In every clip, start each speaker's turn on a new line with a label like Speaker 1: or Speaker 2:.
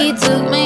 Speaker 1: He took me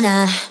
Speaker 1: Nana.